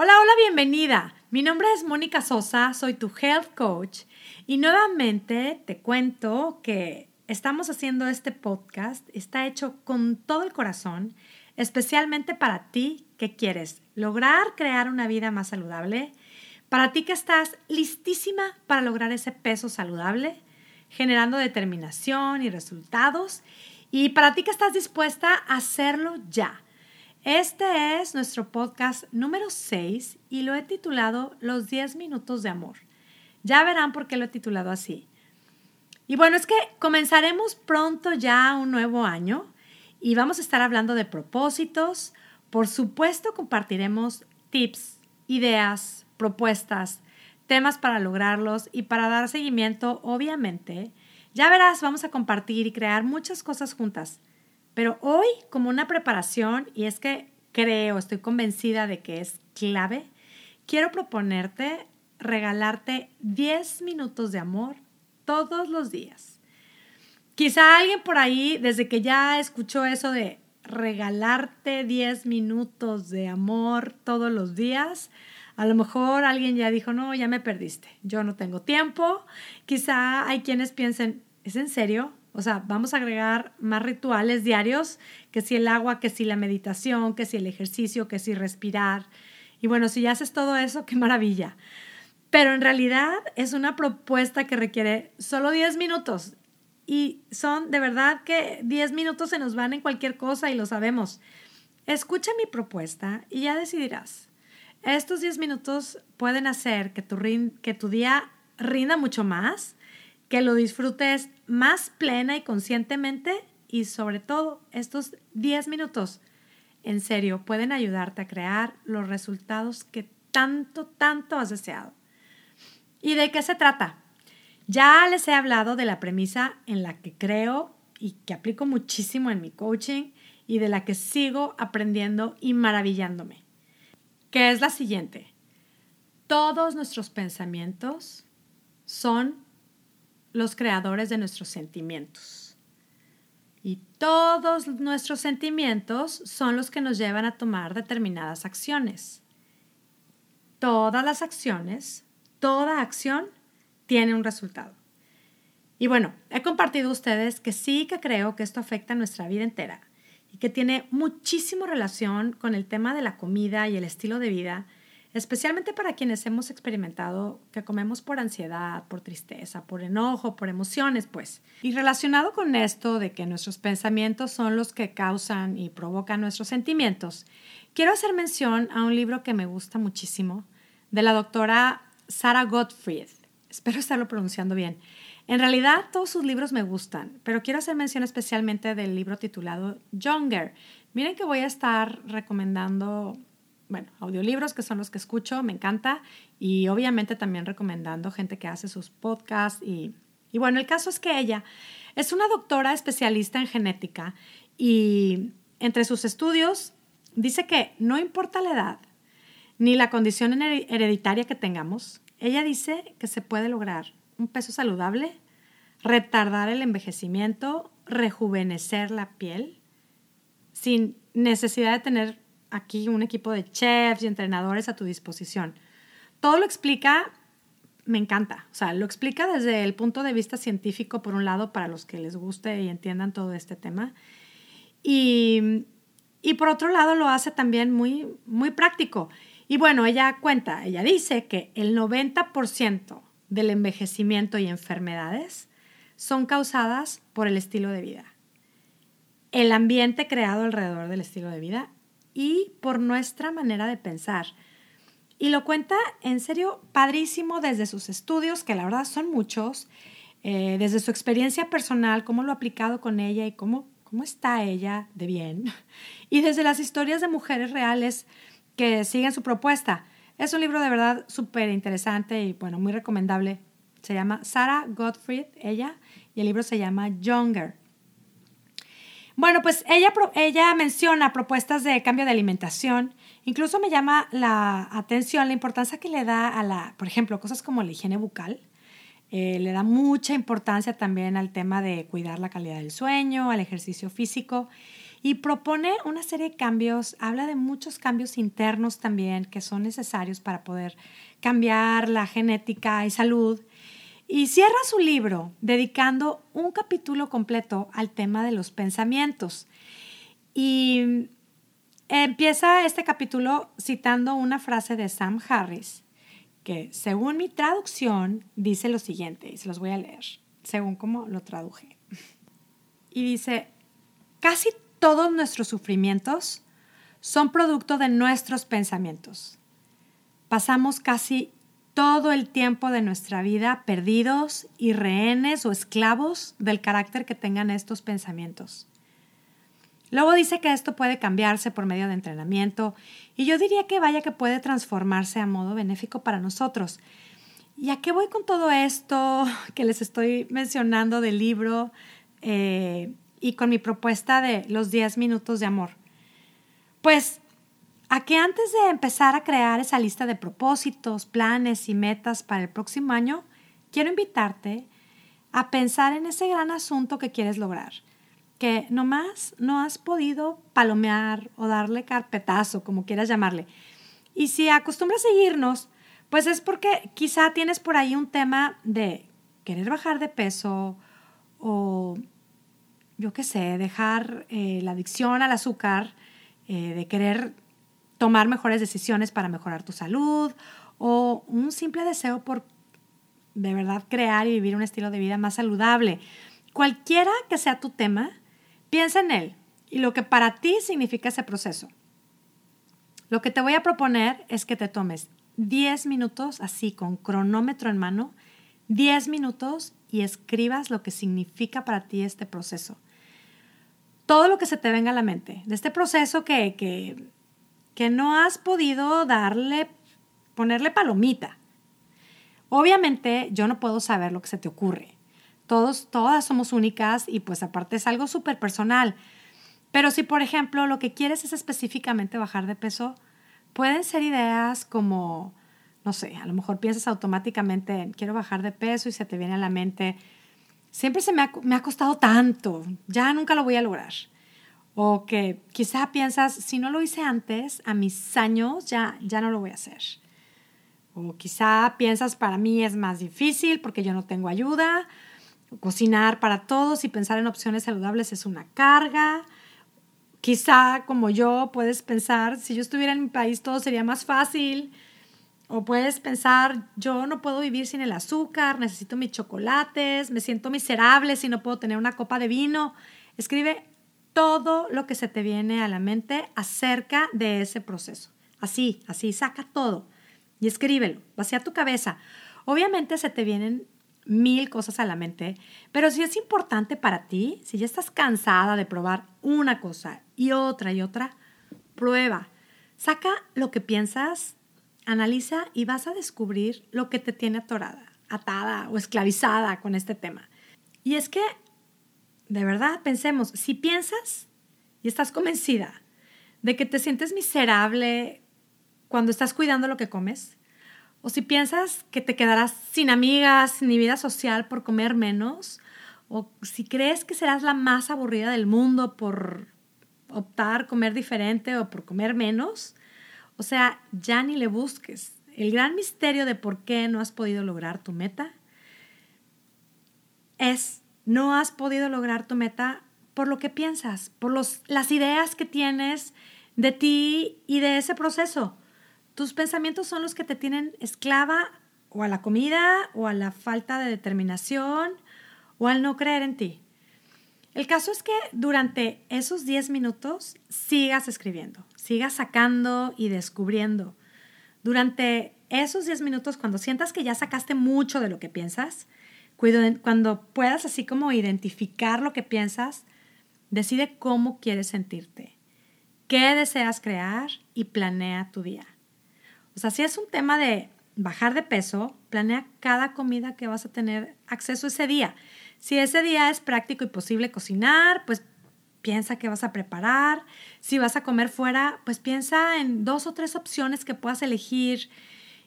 Hola, hola, bienvenida. Mi nombre es Mónica Sosa, soy tu health coach y nuevamente te cuento que estamos haciendo este podcast, está hecho con todo el corazón, especialmente para ti que quieres lograr crear una vida más saludable, para ti que estás listísima para lograr ese peso saludable, generando determinación y resultados, y para ti que estás dispuesta a hacerlo ya este es nuestro podcast número 6 y lo he titulado Los 10 minutos de amor. Ya verán por qué lo he titulado así. Y bueno, es que comenzaremos pronto ya un nuevo año y vamos a estar hablando de propósitos. Por supuesto, compartiremos tips, ideas, propuestas, temas para lograrlos y para dar seguimiento, obviamente. Ya verás, vamos a compartir y crear muchas cosas juntas. Pero hoy, como una preparación, y es que creo, estoy convencida de que es clave, quiero proponerte regalarte 10 minutos de amor todos los días. Quizá alguien por ahí, desde que ya escuchó eso de regalarte 10 minutos de amor todos los días, a lo mejor alguien ya dijo, no, ya me perdiste, yo no tengo tiempo. Quizá hay quienes piensen, ¿es en serio? O sea, vamos a agregar más rituales diarios, que si el agua, que si la meditación, que si el ejercicio, que si respirar. Y bueno, si ya haces todo eso, qué maravilla. Pero en realidad es una propuesta que requiere solo 10 minutos. Y son de verdad que 10 minutos se nos van en cualquier cosa y lo sabemos. Escucha mi propuesta y ya decidirás. Estos 10 minutos pueden hacer que tu, que tu día rinda mucho más que lo disfrutes más plena y conscientemente y sobre todo estos 10 minutos, en serio, pueden ayudarte a crear los resultados que tanto, tanto has deseado. ¿Y de qué se trata? Ya les he hablado de la premisa en la que creo y que aplico muchísimo en mi coaching y de la que sigo aprendiendo y maravillándome, que es la siguiente. Todos nuestros pensamientos son los creadores de nuestros sentimientos. Y todos nuestros sentimientos son los que nos llevan a tomar determinadas acciones. Todas las acciones, toda acción tiene un resultado. Y bueno, he compartido ustedes que sí que creo que esto afecta a nuestra vida entera y que tiene muchísima relación con el tema de la comida y el estilo de vida especialmente para quienes hemos experimentado que comemos por ansiedad, por tristeza, por enojo, por emociones, pues. Y relacionado con esto de que nuestros pensamientos son los que causan y provocan nuestros sentimientos, quiero hacer mención a un libro que me gusta muchísimo de la doctora Sarah Gottfried. Espero estarlo pronunciando bien. En realidad todos sus libros me gustan, pero quiero hacer mención especialmente del libro titulado Younger. Miren que voy a estar recomendando bueno, audiolibros que son los que escucho, me encanta, y obviamente también recomendando gente que hace sus podcasts. Y, y bueno, el caso es que ella es una doctora especialista en genética y entre sus estudios dice que no importa la edad ni la condición hereditaria que tengamos, ella dice que se puede lograr un peso saludable, retardar el envejecimiento, rejuvenecer la piel, sin necesidad de tener aquí un equipo de chefs y entrenadores a tu disposición. Todo lo explica, me encanta, o sea, lo explica desde el punto de vista científico, por un lado, para los que les guste y entiendan todo este tema. Y, y por otro lado, lo hace también muy, muy práctico. Y bueno, ella cuenta, ella dice que el 90% del envejecimiento y enfermedades son causadas por el estilo de vida. El ambiente creado alrededor del estilo de vida y por nuestra manera de pensar. Y lo cuenta en serio padrísimo desde sus estudios, que la verdad son muchos, eh, desde su experiencia personal, cómo lo ha aplicado con ella y cómo, cómo está ella de bien, y desde las historias de mujeres reales que siguen su propuesta. Es un libro de verdad súper interesante y bueno, muy recomendable. Se llama Sarah Gottfried, ella, y el libro se llama Younger. Bueno, pues ella, ella menciona propuestas de cambio de alimentación. Incluso me llama la atención la importancia que le da a la, por ejemplo, cosas como la higiene bucal. Eh, le da mucha importancia también al tema de cuidar la calidad del sueño, al ejercicio físico. y propone una serie de cambios, habla de muchos cambios internos también que son necesarios para poder cambiar la genética y salud. Y cierra su libro dedicando un capítulo completo al tema de los pensamientos. Y empieza este capítulo citando una frase de Sam Harris, que según mi traducción dice lo siguiente, y se los voy a leer, según como lo traduje. Y dice, casi todos nuestros sufrimientos son producto de nuestros pensamientos. Pasamos casi todo el tiempo de nuestra vida perdidos y rehenes o esclavos del carácter que tengan estos pensamientos. Luego dice que esto puede cambiarse por medio de entrenamiento y yo diría que vaya que puede transformarse a modo benéfico para nosotros. ¿Y a qué voy con todo esto que les estoy mencionando del libro eh, y con mi propuesta de los 10 minutos de amor? Pues a que antes de empezar a crear esa lista de propósitos, planes y metas para el próximo año, quiero invitarte a pensar en ese gran asunto que quieres lograr que nomás no has podido palomear o darle carpetazo, como quieras llamarle. Y si acostumbras a seguirnos, pues es porque quizá tienes por ahí un tema de querer bajar de peso o, yo qué sé, dejar eh, la adicción al azúcar, eh, de querer tomar mejores decisiones para mejorar tu salud o un simple deseo por de verdad crear y vivir un estilo de vida más saludable. Cualquiera que sea tu tema, Piensa en él y lo que para ti significa ese proceso. Lo que te voy a proponer es que te tomes 10 minutos así con cronómetro en mano, 10 minutos y escribas lo que significa para ti este proceso. Todo lo que se te venga a la mente, de este proceso que, que, que no has podido darle, ponerle palomita. Obviamente yo no puedo saber lo que se te ocurre. Todos, todas somos únicas y pues aparte es algo súper personal. Pero si, por ejemplo, lo que quieres es específicamente bajar de peso, pueden ser ideas como, no sé, a lo mejor piensas automáticamente en quiero bajar de peso y se te viene a la mente, siempre se me ha, me ha costado tanto, ya nunca lo voy a lograr. O que quizá piensas, si no lo hice antes, a mis años ya, ya no lo voy a hacer. O quizá piensas, para mí es más difícil porque yo no tengo ayuda Cocinar para todos y pensar en opciones saludables es una carga. Quizá como yo puedes pensar, si yo estuviera en mi país todo sería más fácil. O puedes pensar, yo no puedo vivir sin el azúcar, necesito mis chocolates, me siento miserable si no puedo tener una copa de vino. Escribe todo lo que se te viene a la mente acerca de ese proceso. Así, así, saca todo y escríbelo, vacía tu cabeza. Obviamente se te vienen mil cosas a la mente, pero si es importante para ti, si ya estás cansada de probar una cosa y otra y otra, prueba. Saca lo que piensas, analiza y vas a descubrir lo que te tiene atorada, atada o esclavizada con este tema. Y es que, de verdad, pensemos, si piensas y estás convencida de que te sientes miserable cuando estás cuidando lo que comes, o si piensas que te quedarás sin amigas ni vida social por comer menos, o si crees que serás la más aburrida del mundo por optar comer diferente o por comer menos, o sea, ya ni le busques. El gran misterio de por qué no has podido lograr tu meta es no has podido lograr tu meta por lo que piensas, por los, las ideas que tienes de ti y de ese proceso. Tus pensamientos son los que te tienen esclava o a la comida o a la falta de determinación o al no creer en ti. El caso es que durante esos 10 minutos sigas escribiendo, sigas sacando y descubriendo. Durante esos 10 minutos, cuando sientas que ya sacaste mucho de lo que piensas, cuando puedas así como identificar lo que piensas, decide cómo quieres sentirte, qué deseas crear y planea tu día. O sea, si es un tema de bajar de peso, planea cada comida que vas a tener acceso ese día. Si ese día es práctico y posible cocinar, pues piensa qué vas a preparar. Si vas a comer fuera, pues piensa en dos o tres opciones que puedas elegir.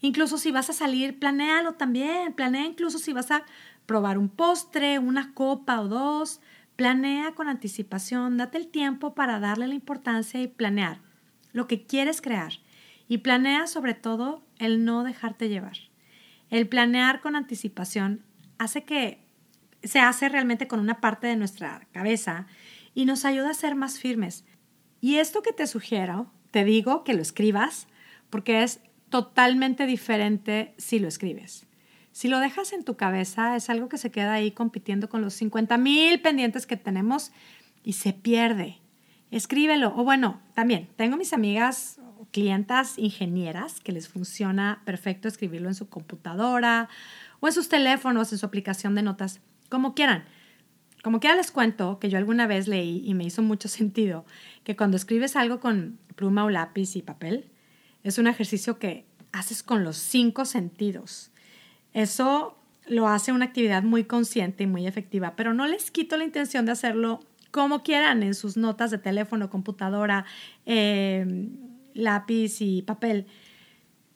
Incluso si vas a salir, planéalo también. Planea incluso si vas a probar un postre, una copa o dos. Planea con anticipación, date el tiempo para darle la importancia y planear lo que quieres crear. Y planea sobre todo el no dejarte llevar. El planear con anticipación hace que se hace realmente con una parte de nuestra cabeza y nos ayuda a ser más firmes. Y esto que te sugiero, te digo que lo escribas porque es totalmente diferente si lo escribes. Si lo dejas en tu cabeza, es algo que se queda ahí compitiendo con los 50 mil pendientes que tenemos y se pierde. Escríbelo. O bueno, también tengo mis amigas clientas ingenieras que les funciona perfecto escribirlo en su computadora o en sus teléfonos, en su aplicación de notas, como quieran. Como quiera les cuento que yo alguna vez leí y me hizo mucho sentido que cuando escribes algo con pluma o lápiz y papel, es un ejercicio que haces con los cinco sentidos. Eso lo hace una actividad muy consciente y muy efectiva, pero no les quito la intención de hacerlo como quieran en sus notas de teléfono, computadora, eh, lápiz y papel.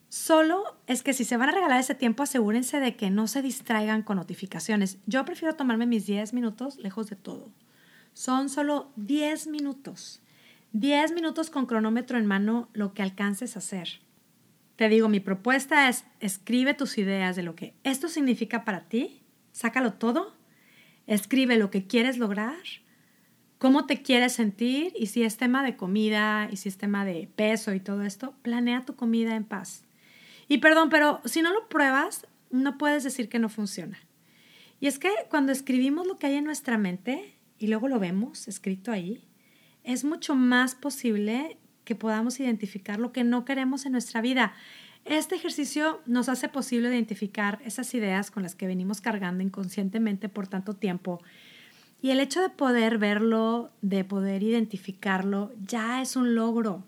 Solo es que si se van a regalar ese tiempo, asegúrense de que no se distraigan con notificaciones. Yo prefiero tomarme mis 10 minutos lejos de todo. Son solo 10 minutos. 10 minutos con cronómetro en mano, lo que alcances a hacer. Te digo, mi propuesta es escribe tus ideas de lo que esto significa para ti, sácalo todo, escribe lo que quieres lograr, cómo te quieres sentir y si es tema de comida y si es tema de peso y todo esto, planea tu comida en paz. Y perdón, pero si no lo pruebas, no puedes decir que no funciona. Y es que cuando escribimos lo que hay en nuestra mente y luego lo vemos escrito ahí, es mucho más posible que podamos identificar lo que no queremos en nuestra vida. Este ejercicio nos hace posible identificar esas ideas con las que venimos cargando inconscientemente por tanto tiempo. Y el hecho de poder verlo, de poder identificarlo, ya es un logro.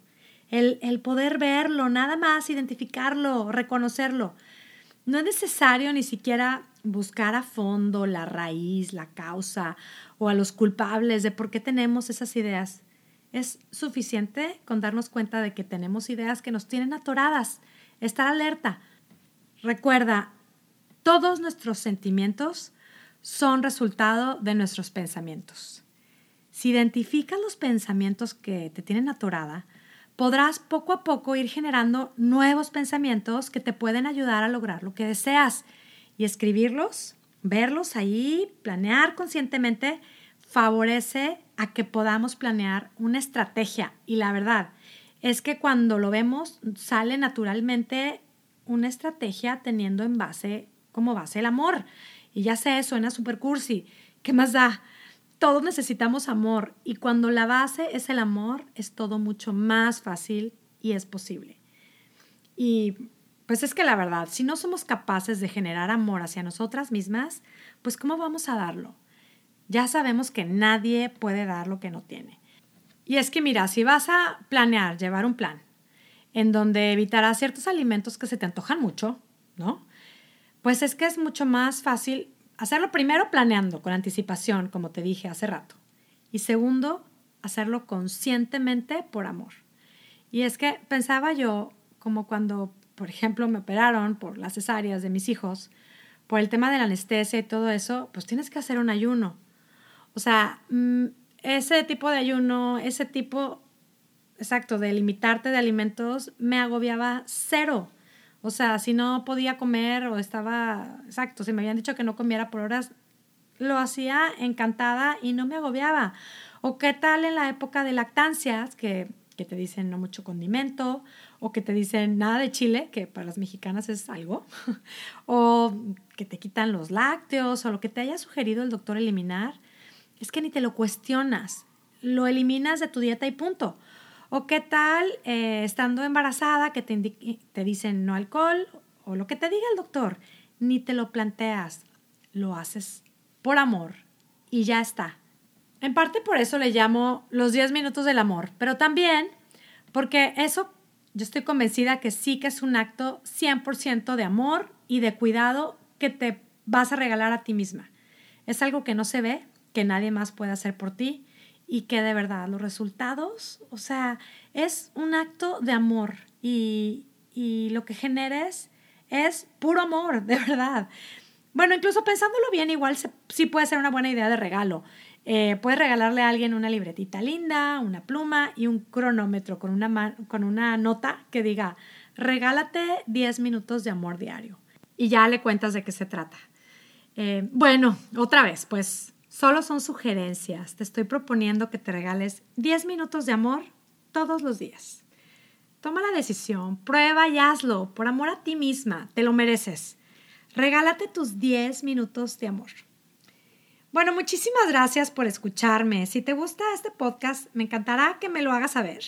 El, el poder verlo, nada más identificarlo, reconocerlo. No es necesario ni siquiera buscar a fondo la raíz, la causa o a los culpables de por qué tenemos esas ideas. Es suficiente con darnos cuenta de que tenemos ideas que nos tienen atoradas, estar alerta. Recuerda, todos nuestros sentimientos son resultado de nuestros pensamientos. Si identificas los pensamientos que te tienen atorada, podrás poco a poco ir generando nuevos pensamientos que te pueden ayudar a lograr lo que deseas y escribirlos, verlos ahí, planear conscientemente, favorece a que podamos planear una estrategia. Y la verdad es que cuando lo vemos sale naturalmente una estrategia teniendo en base como base el amor. Y ya sé, suena super cursi. ¿Qué más da? Todos necesitamos amor y cuando la base es el amor es todo mucho más fácil y es posible. Y pues es que la verdad, si no somos capaces de generar amor hacia nosotras mismas, pues ¿cómo vamos a darlo? Ya sabemos que nadie puede dar lo que no tiene. Y es que mira, si vas a planear, llevar un plan en donde evitarás ciertos alimentos que se te antojan mucho, ¿no? Pues es que es mucho más fácil hacerlo primero planeando, con anticipación, como te dije hace rato. Y segundo, hacerlo conscientemente por amor. Y es que pensaba yo, como cuando, por ejemplo, me operaron por las cesáreas de mis hijos, por el tema de la anestesia y todo eso, pues tienes que hacer un ayuno. O sea, mm, ese tipo de ayuno, ese tipo, exacto, de limitarte de alimentos, me agobiaba cero. O sea, si no podía comer o estaba, exacto, si me habían dicho que no comiera por horas, lo hacía encantada y no me agobiaba. O qué tal en la época de lactancias, que, que te dicen no mucho condimento, o que te dicen nada de chile, que para las mexicanas es algo, o que te quitan los lácteos, o lo que te haya sugerido el doctor eliminar es que ni te lo cuestionas, lo eliminas de tu dieta y punto. O qué tal eh, estando embarazada que te, te dicen no alcohol o lo que te diga el doctor, ni te lo planteas, lo haces por amor y ya está. En parte por eso le llamo los 10 minutos del amor, pero también porque eso yo estoy convencida que sí que es un acto 100% de amor y de cuidado que te vas a regalar a ti misma. Es algo que no se ve, que nadie más puede hacer por ti y que de verdad los resultados, o sea, es un acto de amor y, y lo que generes es puro amor, de verdad. Bueno, incluso pensándolo bien, igual sí puede ser una buena idea de regalo. Eh, puedes regalarle a alguien una libretita linda, una pluma y un cronómetro con una, con una nota que diga, regálate 10 minutos de amor diario. Y ya le cuentas de qué se trata. Eh, bueno, otra vez, pues solo son sugerencias. Te estoy proponiendo que te regales 10 minutos de amor todos los días. Toma la decisión, prueba y hazlo por amor a ti misma, te lo mereces. Regálate tus 10 minutos de amor. Bueno, muchísimas gracias por escucharme. Si te gusta este podcast, me encantará que me lo hagas saber.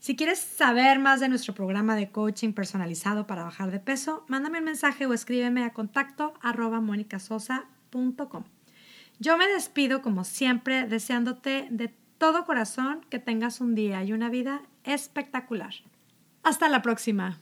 Si quieres saber más de nuestro programa de coaching personalizado para bajar de peso, mándame un mensaje o escríbeme a contacto arroba monicasosa.com. Yo me despido como siempre deseándote de todo corazón que tengas un día y una vida espectacular. Hasta la próxima.